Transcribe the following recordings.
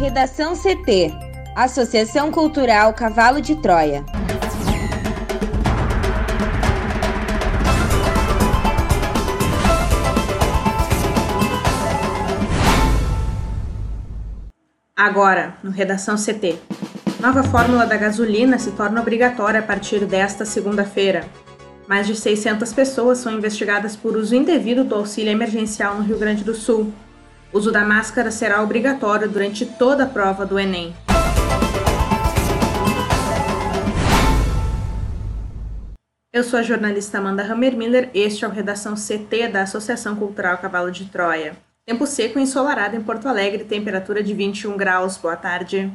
Redação CT Associação Cultural Cavalo de Troia. Agora, no Redação CT. Nova fórmula da gasolina se torna obrigatória a partir desta segunda-feira. Mais de 600 pessoas são investigadas por uso indevido do auxílio emergencial no Rio Grande do Sul. O uso da máscara será obrigatório durante toda a prova do Enem. Eu sou a jornalista Amanda Hammermiller, este é o Redação CT da Associação Cultural Cavalo de Troia. Tempo seco e ensolarado em Porto Alegre, temperatura de 21 graus. Boa tarde.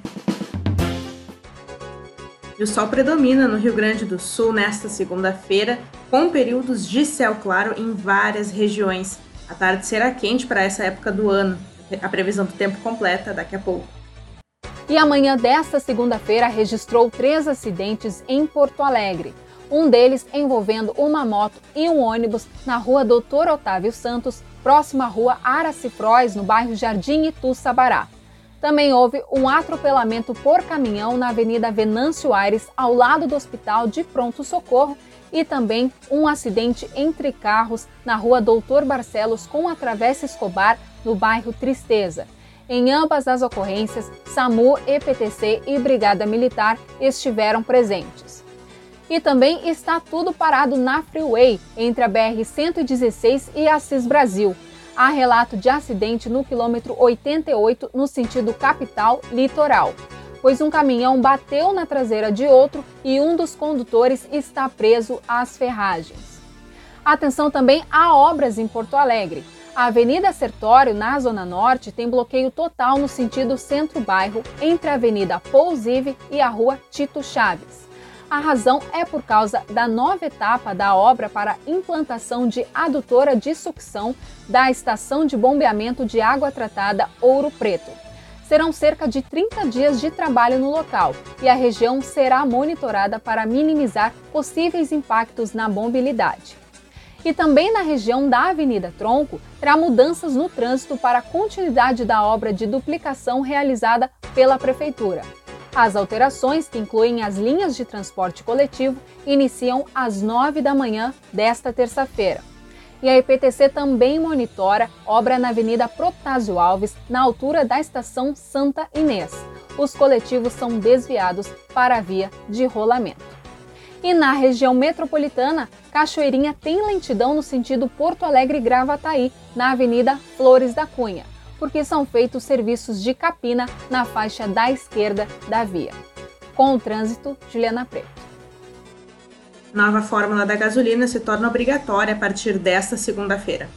E o sol predomina no Rio Grande do Sul nesta segunda-feira, com períodos de céu claro em várias regiões. A tarde será quente para essa época do ano. A previsão do tempo completa daqui a pouco. E amanhã desta segunda-feira registrou três acidentes em Porto Alegre. Um deles envolvendo uma moto e um ônibus na rua Doutor Otávio Santos, próxima à rua Aracifróis, no bairro Jardim Itu Sabará. Também houve um atropelamento por caminhão na Avenida Venâncio Aires, ao lado do Hospital de Pronto Socorro, e também um acidente entre carros na rua Doutor Barcelos com a Travessa Escobar, no bairro Tristeza. Em ambas as ocorrências, SAMU, EPTC e Brigada Militar estiveram presentes. E também está tudo parado na Freeway, entre a BR-116 e Assis Brasil. Há relato de acidente no quilômetro 88, no sentido capital-litoral pois um caminhão bateu na traseira de outro e um dos condutores está preso às ferragens. Atenção também a obras em Porto Alegre. A Avenida Sertório, na Zona Norte, tem bloqueio total no sentido centro-bairro, entre a Avenida Pousive e a Rua Tito Chaves. A razão é por causa da nova etapa da obra para implantação de adutora de sucção da estação de bombeamento de água tratada Ouro Preto serão cerca de 30 dias de trabalho no local e a região será monitorada para minimizar possíveis impactos na mobilidade. E também na região da Avenida Tronco, terá mudanças no trânsito para a continuidade da obra de duplicação realizada pela Prefeitura. As alterações, que incluem as linhas de transporte coletivo, iniciam às 9 da manhã desta terça-feira. E a EPTC também monitora obra na Avenida Protásio Alves, na altura da estação Santa Inês. Os coletivos são desviados para a via de rolamento. E na região metropolitana, Cachoeirinha tem lentidão no sentido Porto Alegre-Gravataí, na Avenida Flores da Cunha, porque são feitos serviços de capina na faixa da esquerda da via. Com o trânsito, Juliana Preto. Nova fórmula da gasolina se torna obrigatória a partir desta segunda-feira.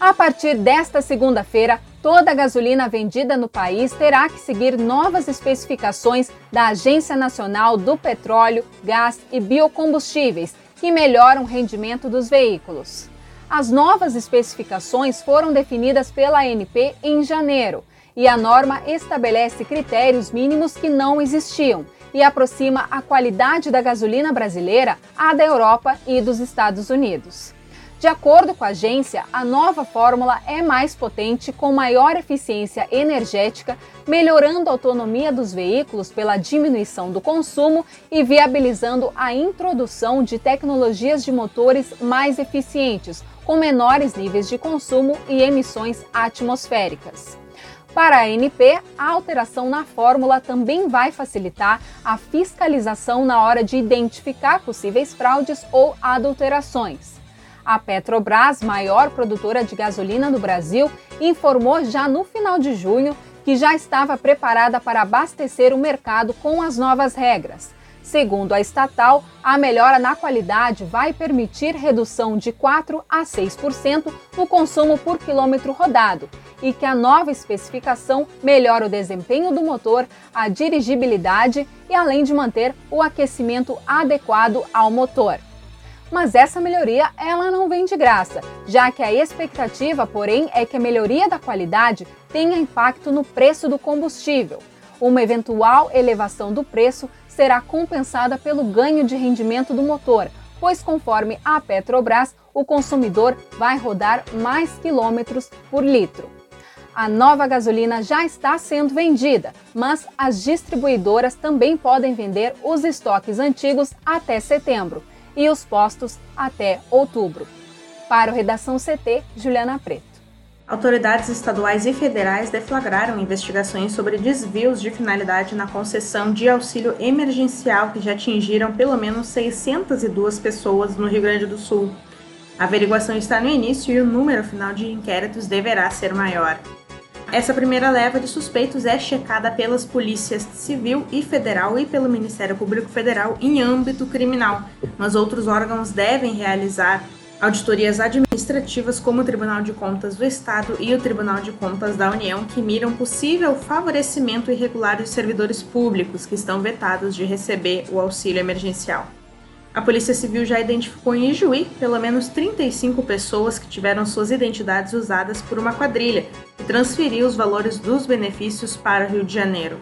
A partir desta segunda-feira, toda a gasolina vendida no país terá que seguir novas especificações da Agência Nacional do Petróleo, Gás e Biocombustíveis, que melhoram o rendimento dos veículos. As novas especificações foram definidas pela ANP em janeiro e a norma estabelece critérios mínimos que não existiam e aproxima a qualidade da gasolina brasileira à da Europa e dos Estados Unidos. De acordo com a agência, a nova fórmula é mais potente, com maior eficiência energética, melhorando a autonomia dos veículos pela diminuição do consumo e viabilizando a introdução de tecnologias de motores mais eficientes, com menores níveis de consumo e emissões atmosféricas. Para a ANP, a alteração na fórmula também vai facilitar a fiscalização na hora de identificar possíveis fraudes ou adulterações. A Petrobras, maior produtora de gasolina do Brasil, informou já no final de junho que já estava preparada para abastecer o mercado com as novas regras. Segundo a estatal, a melhora na qualidade vai permitir redução de 4 a 6% no consumo por quilômetro rodado e que a nova especificação melhora o desempenho do motor, a dirigibilidade e além de manter o aquecimento adequado ao motor. Mas essa melhoria ela não vem de graça, já que a expectativa, porém, é que a melhoria da qualidade tenha impacto no preço do combustível. Uma eventual elevação do preço será compensada pelo ganho de rendimento do motor, pois, conforme a Petrobras, o consumidor vai rodar mais quilômetros por litro. A nova gasolina já está sendo vendida, mas as distribuidoras também podem vender os estoques antigos até setembro e os postos até outubro. Para o Redação CT, Juliana Preto. Autoridades estaduais e federais deflagraram investigações sobre desvios de finalidade na concessão de auxílio emergencial que já atingiram pelo menos 602 pessoas no Rio Grande do Sul. A averiguação está no início e o número final de inquéritos deverá ser maior. Essa primeira leva de suspeitos é checada pelas polícias civil e federal e pelo Ministério Público Federal em âmbito criminal, mas outros órgãos devem realizar auditorias administrativas como o Tribunal de Contas do Estado e o Tribunal de Contas da União que miram possível favorecimento irregular dos servidores públicos que estão vetados de receber o auxílio emergencial. A Polícia Civil já identificou em Ijuí pelo menos 35 pessoas que tiveram suas identidades usadas por uma quadrilha e transferiu os valores dos benefícios para Rio de Janeiro.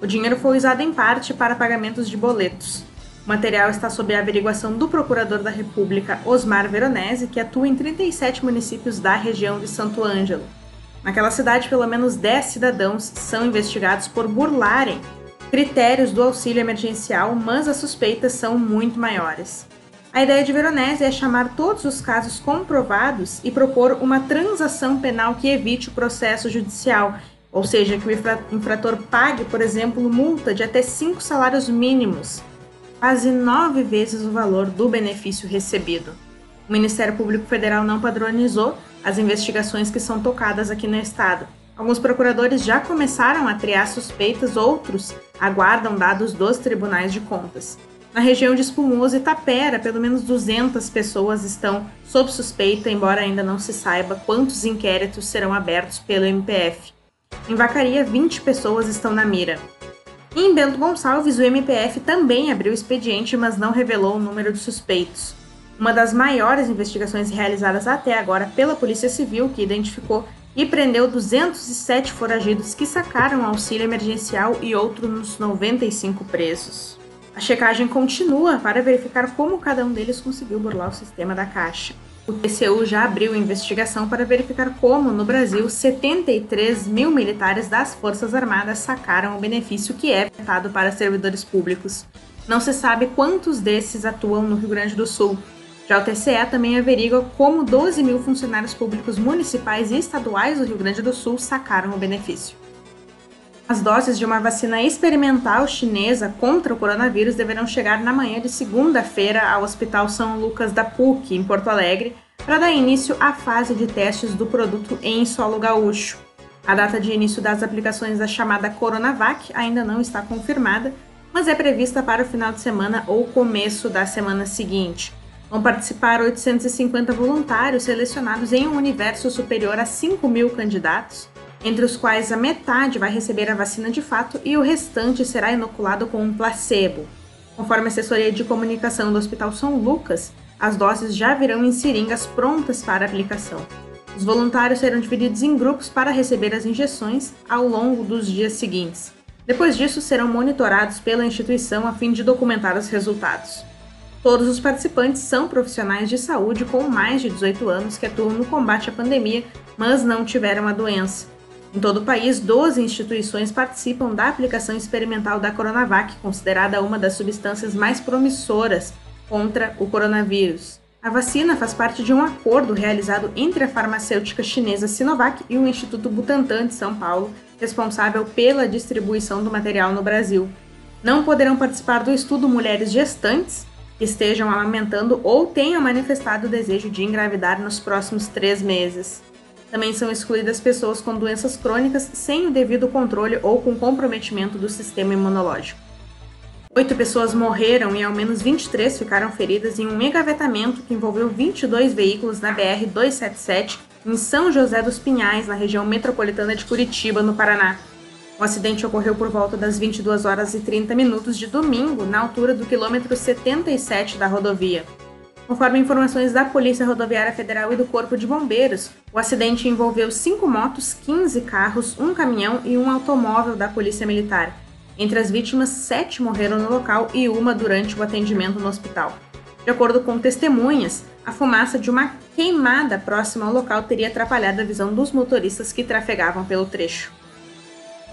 O dinheiro foi usado em parte para pagamentos de boletos. O material está sob a averiguação do Procurador da República, Osmar Veronese, que atua em 37 municípios da região de Santo Ângelo. Naquela cidade, pelo menos 10 cidadãos são investigados por burlarem critérios do auxílio emergencial, mas as suspeitas são muito maiores. A ideia de Veronese é chamar todos os casos comprovados e propor uma transação penal que evite o processo judicial, ou seja, que o infrator pague, por exemplo, multa de até cinco salários mínimos, quase nove vezes o valor do benefício recebido. O Ministério Público Federal não padronizou as investigações que são tocadas aqui no Estado. Alguns procuradores já começaram a triar suspeitas, outros aguardam dados dos tribunais de contas. Na região de Espumoso e Tapera, pelo menos 200 pessoas estão sob suspeita, embora ainda não se saiba quantos inquéritos serão abertos pelo MPF. Em Vacaria, 20 pessoas estão na mira. Em Bento Gonçalves, o MPF também abriu expediente, mas não revelou o número de suspeitos. Uma das maiores investigações realizadas até agora pela Polícia Civil, que identificou e prendeu 207 foragidos que sacaram auxílio emergencial e outros 95 presos. A checagem continua para verificar como cada um deles conseguiu burlar o sistema da Caixa. O TCU já abriu investigação para verificar como, no Brasil, 73 mil militares das Forças Armadas sacaram o benefício que é vetado para servidores públicos. Não se sabe quantos desses atuam no Rio Grande do Sul, já o TCE também averigua como 12 mil funcionários públicos municipais e estaduais do Rio Grande do Sul sacaram o benefício. As doses de uma vacina experimental chinesa contra o coronavírus deverão chegar na manhã de segunda-feira ao Hospital São Lucas da PUC, em Porto Alegre, para dar início à fase de testes do produto em solo gaúcho. A data de início das aplicações da chamada Coronavac ainda não está confirmada, mas é prevista para o final de semana ou começo da semana seguinte. Vão participar 850 voluntários selecionados em um universo superior a 5 mil candidatos, entre os quais a metade vai receber a vacina de fato e o restante será inoculado com um placebo. Conforme a assessoria de comunicação do Hospital São Lucas, as doses já virão em seringas prontas para aplicação. Os voluntários serão divididos em grupos para receber as injeções ao longo dos dias seguintes. Depois disso, serão monitorados pela instituição a fim de documentar os resultados. Todos os participantes são profissionais de saúde com mais de 18 anos que atuam no combate à pandemia, mas não tiveram a doença. Em todo o país, 12 instituições participam da aplicação experimental da Coronavac, considerada uma das substâncias mais promissoras contra o coronavírus. A vacina faz parte de um acordo realizado entre a farmacêutica chinesa Sinovac e o Instituto Butantan de São Paulo, responsável pela distribuição do material no Brasil. Não poderão participar do estudo mulheres gestantes, que estejam amamentando ou tenham manifestado o desejo de engravidar nos próximos três meses. Também são excluídas pessoas com doenças crônicas sem o devido controle ou com comprometimento do sistema imunológico. Oito pessoas morreram e ao menos 23 ficaram feridas em um megavetamento que envolveu 22 veículos na BR-277 em São José dos Pinhais, na região metropolitana de Curitiba, no Paraná. O acidente ocorreu por volta das 22 horas e 30 minutos de domingo, na altura do quilômetro 77 da rodovia. Conforme informações da Polícia Rodoviária Federal e do Corpo de Bombeiros, o acidente envolveu cinco motos, 15 carros, um caminhão e um automóvel da Polícia Militar. Entre as vítimas, sete morreram no local e uma durante o atendimento no hospital. De acordo com testemunhas, a fumaça de uma queimada próxima ao local teria atrapalhado a visão dos motoristas que trafegavam pelo trecho.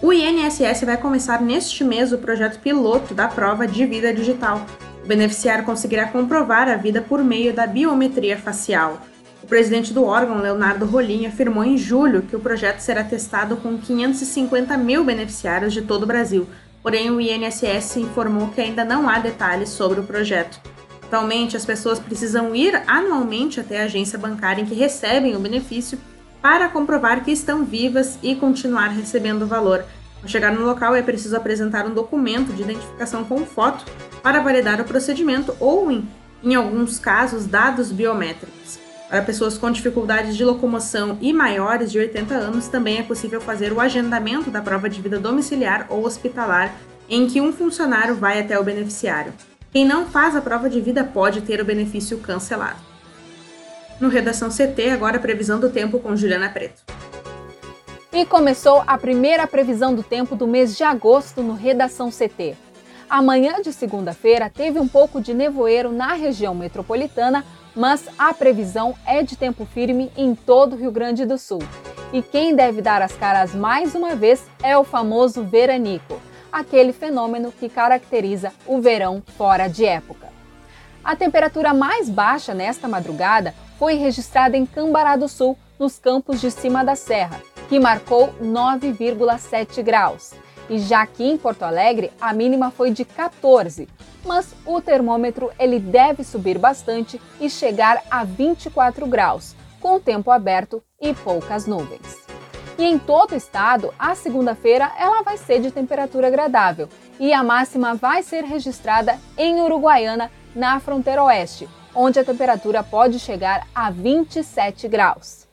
O INSS vai começar neste mês o projeto piloto da prova de vida digital. Beneficiário conseguirá comprovar a vida por meio da biometria facial. O presidente do órgão, Leonardo Rolim, afirmou em julho que o projeto será testado com 550 mil beneficiários de todo o Brasil, porém o INSS informou que ainda não há detalhes sobre o projeto. Atualmente, as pessoas precisam ir anualmente até a agência bancária em que recebem o benefício para comprovar que estão vivas e continuar recebendo o valor. Ao chegar no local, é preciso apresentar um documento de identificação com foto para validar o procedimento ou, em, em alguns casos, dados biométricos. Para pessoas com dificuldades de locomoção e maiores de 80 anos, também é possível fazer o agendamento da prova de vida domiciliar ou hospitalar, em que um funcionário vai até o beneficiário. Quem não faz a prova de vida pode ter o benefício cancelado. No Redação CT, agora a previsão do tempo com Juliana Preto. E começou a primeira previsão do tempo do mês de agosto no Redação CT. Amanhã de segunda-feira teve um pouco de nevoeiro na região metropolitana, mas a previsão é de tempo firme em todo o Rio Grande do Sul. E quem deve dar as caras mais uma vez é o famoso veranico, aquele fenômeno que caracteriza o verão fora de época. A temperatura mais baixa nesta madrugada foi registrada em Cambará do Sul, nos campos de cima da serra, que marcou 9,7 graus. E já aqui em Porto Alegre, a mínima foi de 14, mas o termômetro ele deve subir bastante e chegar a 24 graus, com o tempo aberto e poucas nuvens. E em todo o estado, a segunda-feira ela vai ser de temperatura agradável e a máxima vai ser registrada em Uruguaiana, na fronteira oeste, onde a temperatura pode chegar a 27 graus.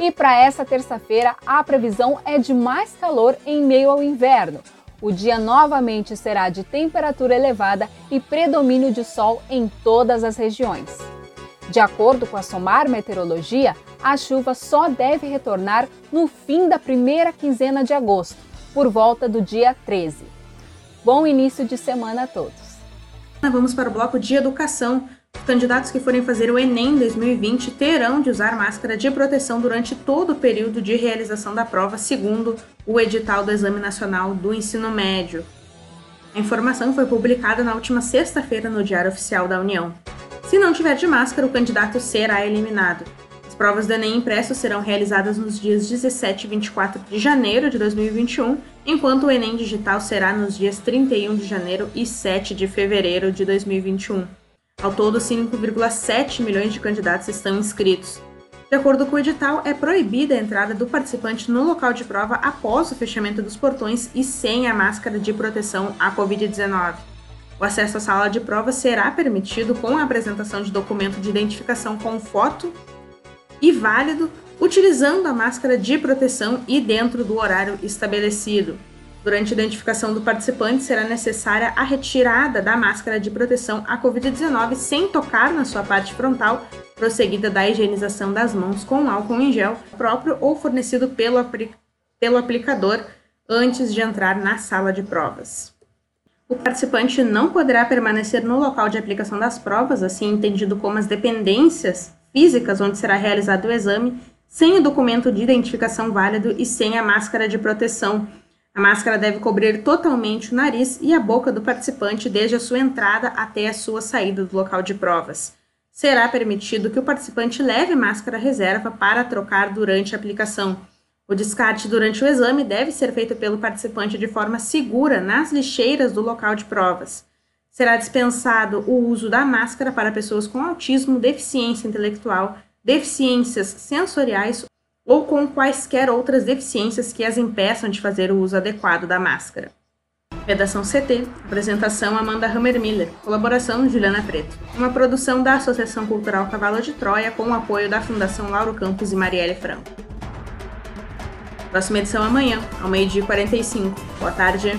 E para essa terça-feira, a previsão é de mais calor em meio ao inverno. O dia novamente será de temperatura elevada e predomínio de sol em todas as regiões. De acordo com a SOMAR Meteorologia, a chuva só deve retornar no fim da primeira quinzena de agosto, por volta do dia 13. Bom início de semana a todos. Vamos para o bloco de educação. Candidatos que forem fazer o Enem 2020 terão de usar máscara de proteção durante todo o período de realização da prova, segundo o edital do Exame Nacional do Ensino Médio. A informação foi publicada na última sexta-feira no Diário Oficial da União. Se não tiver de máscara, o candidato será eliminado. As provas do Enem impresso serão realizadas nos dias 17 e 24 de janeiro de 2021, enquanto o Enem digital será nos dias 31 de janeiro e 7 de fevereiro de 2021. Ao todo, 5,7 milhões de candidatos estão inscritos. De acordo com o edital, é proibida a entrada do participante no local de prova após o fechamento dos portões e sem a máscara de proteção à Covid-19. O acesso à sala de prova será permitido com a apresentação de documento de identificação com foto e válido, utilizando a máscara de proteção e dentro do horário estabelecido. Durante a identificação do participante, será necessária a retirada da máscara de proteção à Covid-19 sem tocar na sua parte frontal, prosseguida da higienização das mãos com álcool em gel próprio ou fornecido pelo, pelo aplicador antes de entrar na sala de provas. O participante não poderá permanecer no local de aplicação das provas, assim entendido como as dependências físicas onde será realizado o exame, sem o documento de identificação válido e sem a máscara de proteção a máscara deve cobrir totalmente o nariz e a boca do participante desde a sua entrada até a sua saída do local de provas. Será permitido que o participante leve máscara reserva para trocar durante a aplicação. O descarte durante o exame deve ser feito pelo participante de forma segura nas lixeiras do local de provas. Será dispensado o uso da máscara para pessoas com autismo, deficiência intelectual, deficiências sensoriais ou com quaisquer outras deficiências que as impeçam de fazer o uso adequado da máscara. Redação CT, apresentação Amanda Hammermiller, colaboração Juliana Preto. Uma produção da Associação Cultural Cavalo de Troia com o apoio da Fundação Lauro Campos e Marielle Franco. Próxima edição amanhã, ao meio-dia e 45. Boa tarde.